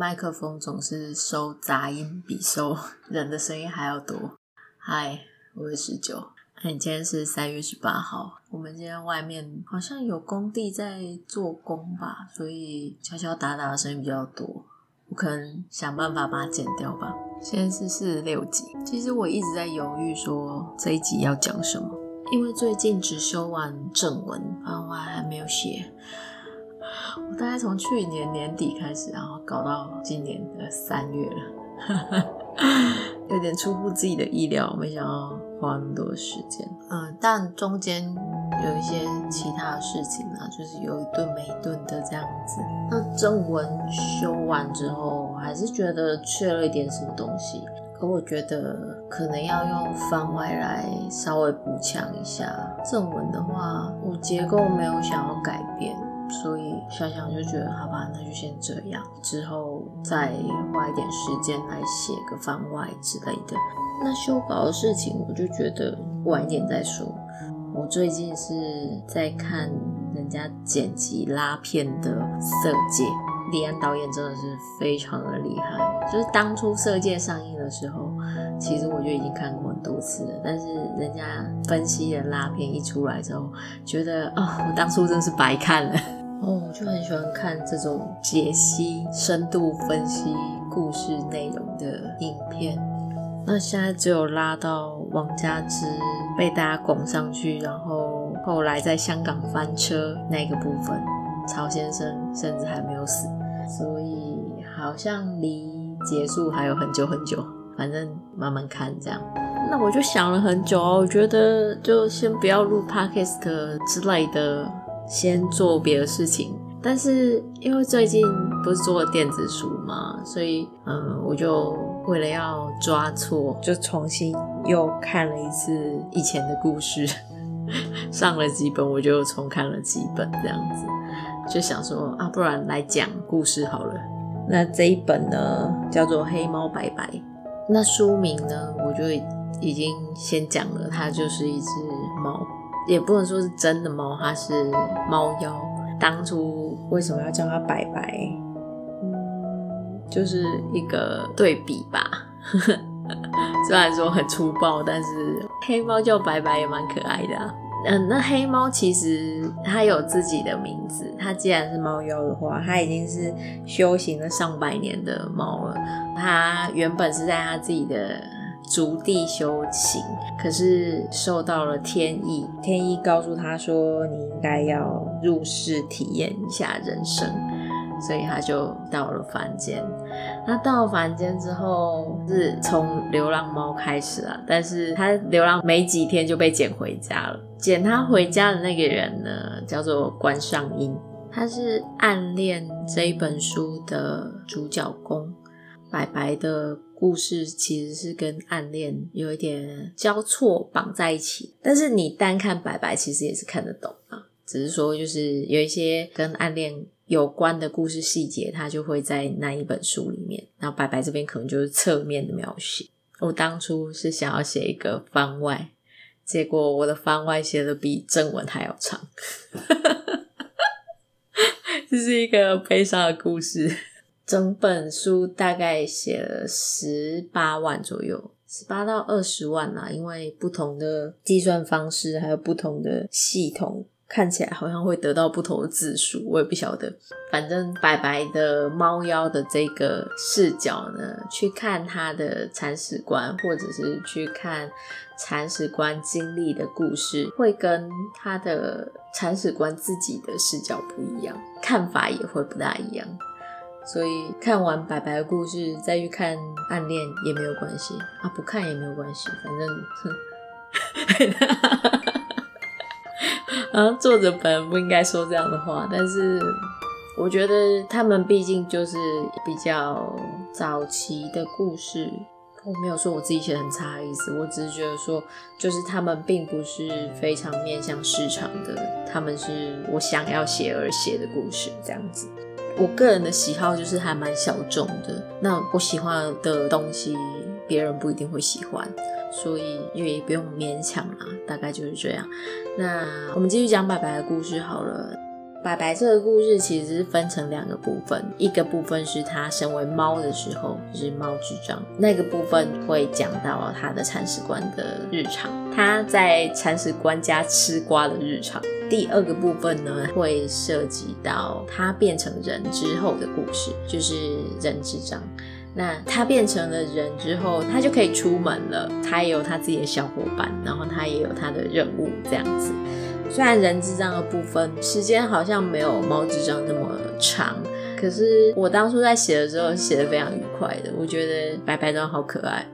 麦克风总是收杂音比收人的声音还要多。嗨，我是十九。你今天是三月十八号，我们今天外面好像有工地在做工吧，所以敲敲打打的声音比较多。我可能想办法把它剪掉吧。现在是四十六集，其实我一直在犹豫说这一集要讲什么，因为最近只修完正文，番外还没有写。我大概从去年年底开始，然后搞到今年的三月了，有点出乎自己的意料，没想到花那么多时间。嗯，但中间有一些其他的事情啊，就是有一顿没一顿的这样子。那正文修完之后，还是觉得缺了一点什么东西，可我觉得可能要用番外来稍微补强一下。正文的话，我结构没有想要改变。所以想想就觉得，好吧，那就先这样，之后再花一点时间来写个番外之类的。那修稿的事情，我就觉得晚一点再说。我最近是在看人家剪辑拉片的《色戒》，李安导演真的是非常的厉害。就是当初《色戒》上映的时候，其实我就已经看过很多次了，但是人家分析的拉片一出来之后，觉得、哦，我当初真是白看了。哦，我就很喜欢看这种解析、深度分析故事内容的影片。那现在只有拉到王佳芝被大家拱上去，然后后来在香港翻车那个部分，曹先生甚至还没有死，所以好像离结束还有很久很久。反正慢慢看这样。那我就想了很久哦，我觉得就先不要录 Podcast 之类的。先做别的事情，但是因为最近不是做了电子书嘛，所以嗯，我就为了要抓错，就重新又看了一次以前的故事，上了几本我就重看了几本，这样子就想说啊，不然来讲故事好了。那这一本呢叫做《黑猫白白》，那书名呢我就已经先讲了，它就是一只猫。也不能说是真的猫，它是猫妖。当初为什么要叫它白白？嗯，就是一个对比吧。虽然说很粗暴，但是黑猫叫白白也蛮可爱的啊。嗯，那黑猫其实它有自己的名字。它既然是猫妖的话，它已经是修行了上百年的猫了。它原本是在它自己的。足地修行，可是受到了天意，天意告诉他说：“你应该要入世体验一下人生。”所以他就到了凡间。那到凡间之后，是从流浪猫开始啊，但是他流浪没几天就被捡回家了。捡他回家的那个人呢，叫做关尚英，他是《暗恋》这一本书的主角公，白白的。故事其实是跟暗恋有一点交错绑在一起，但是你单看白白其实也是看得懂啊，只是说就是有一些跟暗恋有关的故事细节，它就会在那一本书里面。然后白白这边可能就是侧面的描写。我当初是想要写一个番外，结果我的番外写的比正文还要长，这是一个悲伤的故事。整本书大概写了十八万左右，十八到二十万啦，因为不同的计算方式还有不同的系统，看起来好像会得到不同的字数，我也不晓得。反正白白的猫妖的这个视角呢，去看他的铲屎官，或者是去看铲屎官经历的故事，会跟他的铲屎官自己的视角不一样，看法也会不大一样。所以看完白白的故事，再去看暗恋也没有关系啊，不看也没有关系，反正，哼，啊，作者本人不应该说这样的话，但是我觉得他们毕竟就是比较早期的故事，我没有说我自己写得很差的意思，我只是觉得说，就是他们并不是非常面向市场的，他们是我想要写而写的故事，这样子。我个人的喜好就是还蛮小众的，那我喜欢的东西别人不一定会喜欢，所以也不用勉强啦，大概就是这样。那我们继续讲白白的故事好了。白白这个故事其实是分成两个部分，一个部分是他身为猫的时候，就是猫智障，那个部分会讲到他的铲屎官的日常，他在铲屎官家吃瓜的日常。第二个部分呢，会涉及到他变成人之后的故事，就是人智障。那他变成了人之后，他就可以出门了。他也有他自己的小伙伴，然后他也有他的任务，这样子。虽然人智障的部分时间好像没有猫智障那么长，可是我当初在写的时候写的非常愉快的。我觉得白白真的好可爱，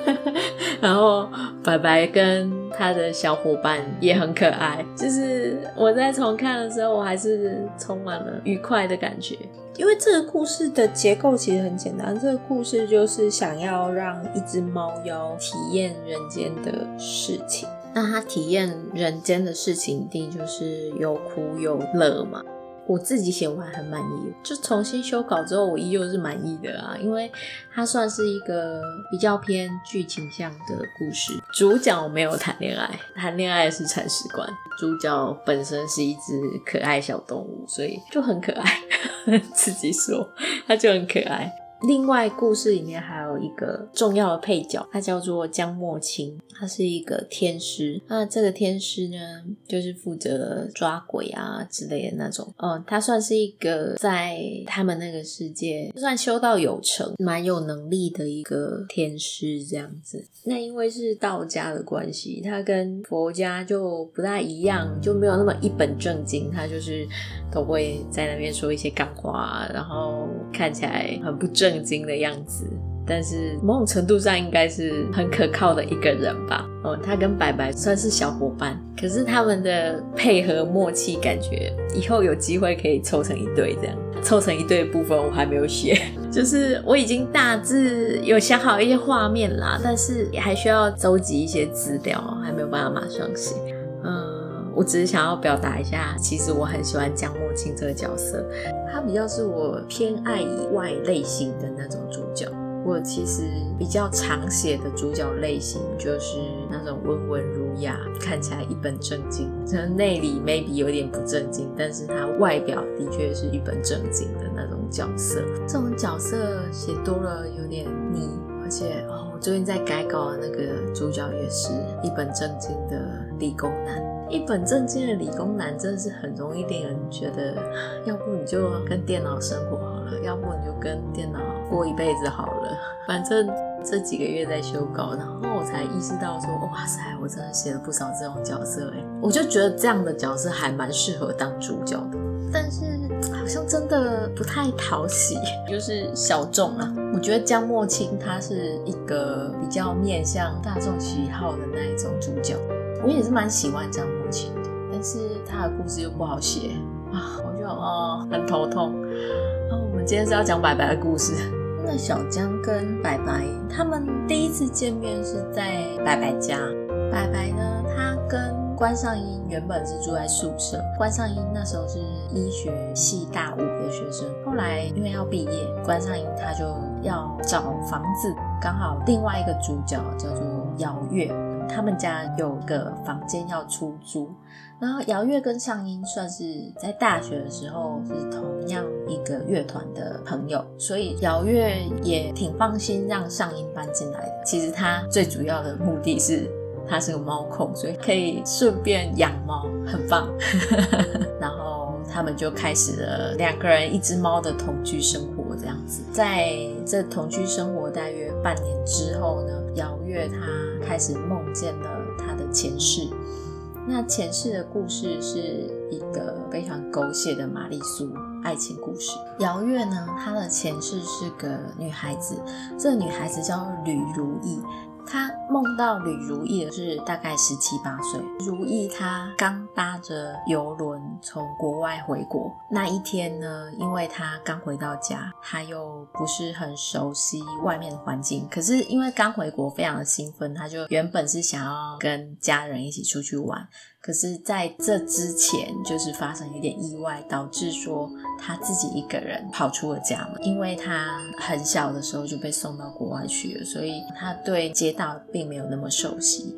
然后白白跟他的小伙伴也很可爱。就是我在重看的时候，我还是充满了愉快的感觉。因为这个故事的结构其实很简单，这个故事就是想要让一只猫妖体验人间的事情。那他体验人间的事情，一定就是有苦有乐嘛。我自己写完很满意，就重新修稿之后，我依旧是满意的啊。因为它算是一个比较偏剧情向的故事，主角没有谈恋爱，谈恋爱是铲屎官。主角本身是一只可爱小动物，所以就很可爱。自己说，它就很可爱。另外，故事里面还有一个重要的配角，他叫做江默清，他是一个天师。那这个天师呢，就是负责抓鬼啊之类的那种。嗯，他算是一个在他们那个世界，就算修道有成，蛮有能力的一个天师这样子。那因为是道家的关系，他跟佛家就不大一样，就没有那么一本正经。他就是都会在那边说一些干话，然后看起来很不正。震惊的样子，但是某种程度上应该是很可靠的一个人吧。哦，他跟白白算是小伙伴，可是他们的配合默契，感觉以后有机会可以凑成一对这样。凑成一对的部分我还没有写，就是我已经大致有想好一些画面啦，但是也还需要搜集一些资料，还没有办法马上写。我只是想要表达一下，其实我很喜欢江默清这个角色。他比较是我偏爱以外类型的那种主角。我其实比较常写的主角类型就是那种温文儒雅，看起来一本正经，可能内里 maybe 有点不正经，但是他外表的确是一本正经的那种角色。这种角色写多了有点腻，而且哦，我最近在改稿的那个主角也是一本正经的理工男。一本正经的理工男真的是很容易令人觉得，要不你就跟电脑生活好了，要不你就跟电脑过一辈子好了。反正这几个月在修稿，然后我才意识到说，哇塞，我真的写了不少这种角色哎，我就觉得这样的角色还蛮适合当主角的，但是好像真的不太讨喜，就是小众啊。我觉得江默清他是一个比较面向大众喜好的那一种主角。我也是蛮喜欢江但是他的故事又不好写啊，我就哦很头痛。然后我们今天是要讲白白的故事。那小江跟白白他们第一次见面是在白白家。白白呢，他跟关尚英原本是住在宿舍。关尚英那时候是医学系大五的学生，后来因为要毕业，关尚英他就要找房子，刚好另外一个主角叫做姚月。他们家有个房间要出租，然后姚月跟尚英算是在大学的时候是同样一个乐团的朋友，所以姚月也挺放心让尚英搬进来的。其实他最主要的目的是他是个猫控，所以可以顺便养猫，很棒。然后他们就开始了两个人一只猫的同居生活，这样子。在这同居生活大约半年之后呢，姚月她。开始梦见了她的前世，那前世的故事是一个非常狗血的玛丽苏爱情故事。姚月呢，她的前世是个女孩子，这个女孩子叫吕如意。他梦到吕如意的是大概十七八岁，如意他刚搭着邮轮从国外回国。那一天呢，因为他刚回到家，他又不是很熟悉外面的环境，可是因为刚回国非常的兴奋，他就原本是想要跟家人一起出去玩。可是，在这之前，就是发生一点意外，导致说他自己一个人跑出了家门。因为他很小的时候就被送到国外去了，所以他对街道并没有那么熟悉。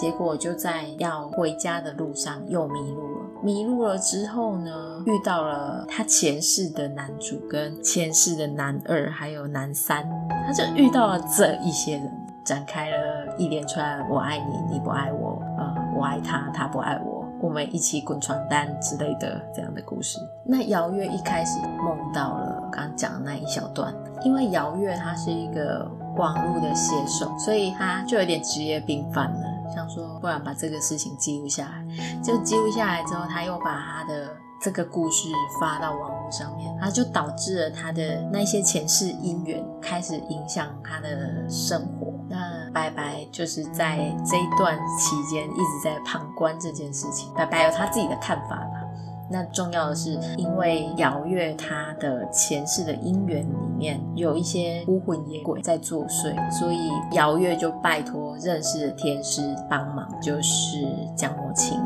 结果就在要回家的路上又迷路了。迷路了之后呢，遇到了他前世的男主跟前世的男二，还有男三，他就遇到了这一些人，展开了一连串“我爱你，你不爱我”，爱他，他不爱我，我们一起滚床单之类的这样的故事。那姚月一开始梦到了刚讲的那一小段，因为姚月他是一个网络的写手，所以他就有点职业病犯了。想说，不然把这个事情记录下来，就记录下来之后，他又把他的这个故事发到网络上面，他就导致了他的那些前世姻缘开始影响他的生活。那白白就是在这一段期间一直在旁观这件事情，白白有他自己的看法吧。那重要的是，因为姚月他的前世的姻缘里面有一些孤魂野鬼在作祟，所以姚月就拜托认识的天师帮忙，就是江莫青。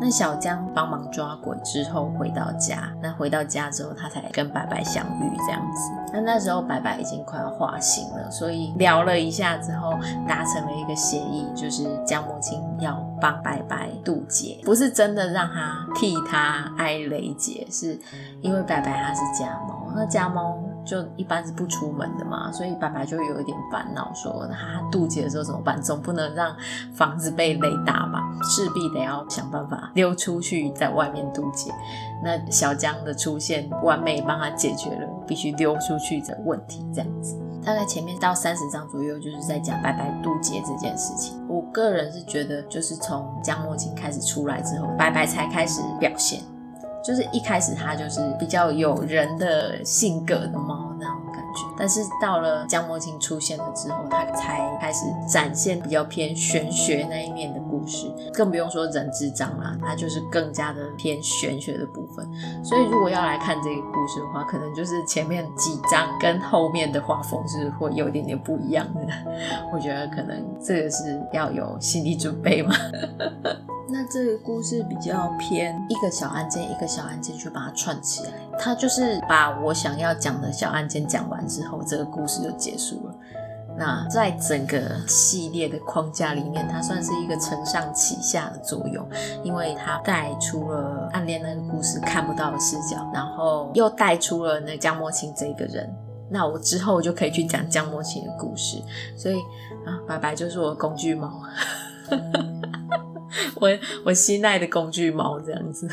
那小江帮忙抓鬼之后回到家，那回到家之后他才跟白白相遇这样子。那那时候白白已经快要化形了，所以聊了一下之后达成了一个协议，就是江墨青要帮白白渡劫，不是真的让他替他挨雷劫，是因为白白他是家猫，那家猫就一般是不出门的嘛，所以白白就有一点烦恼，说他渡劫的时候怎么办？总不能让房子被雷打吧，势必得要想办法溜出去，在外面渡劫。那小江的出现，完美帮他解决了必须溜出去的问题，这样子。大概前面到三十章左右，就是在讲白白渡劫这件事情。我个人是觉得，就是从江墨青开始出来之后，白白才开始表现。就是一开始他就是比较有人的性格的猫那种感觉，但是到了江墨青出现了之后，他才开始展现比较偏玄学那一面的故事，更不用说人之章啦，他就是更加的偏玄学的部分。所以如果要来看这个故事的话，可能就是前面几章跟后面的画风是会有一点点不一样的。我觉得可能这个是要有心理准备嘛。那这个故事比较偏一个小案件一个小案件去把它串起来，它就是把我想要讲的小案件讲完之后，这个故事就结束了。那在整个系列的框架里面，它算是一个承上启下的作用，因为它带出了暗恋那个故事看不到的视角，然后又带出了那江墨青这个人。那我之后就可以去讲江墨青的故事，所以啊，白白就是我的工具猫。我我心爱的工具猫这样子，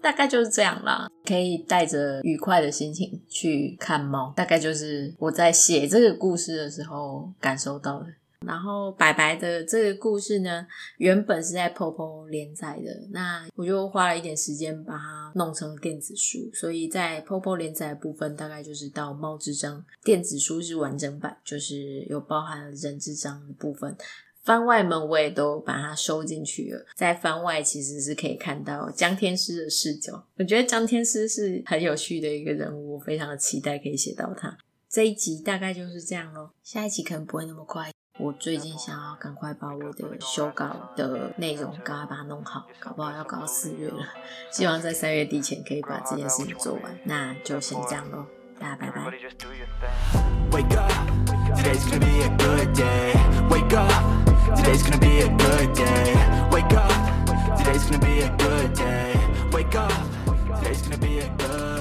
大概就是这样啦。可以带着愉快的心情去看猫，大概就是我在写这个故事的时候感受到的。然后白白的这个故事呢，原本是在 POPO 连载的，那我就花了一点时间把它弄成电子书，所以在 POPO 连载的部分大概就是到《猫之章》，电子书是完整版，就是有包含了人之章的部分。番外们我也都把它收进去了，在番外其实是可以看到江天师的视角。我觉得江天师是很有趣的一个人物，我非常的期待可以写到他。这一集大概就是这样咯，下一集可能不会那么快。我最近想要赶快把我的修稿的内容赶快把它弄好，搞不好要搞到四月了。希望在三月底前可以把这件事情做完。那就先这样咯，大家拜拜。Today's gonna be a good day. Wake up. Today's gonna be a good day. Wake up. Today's gonna be a good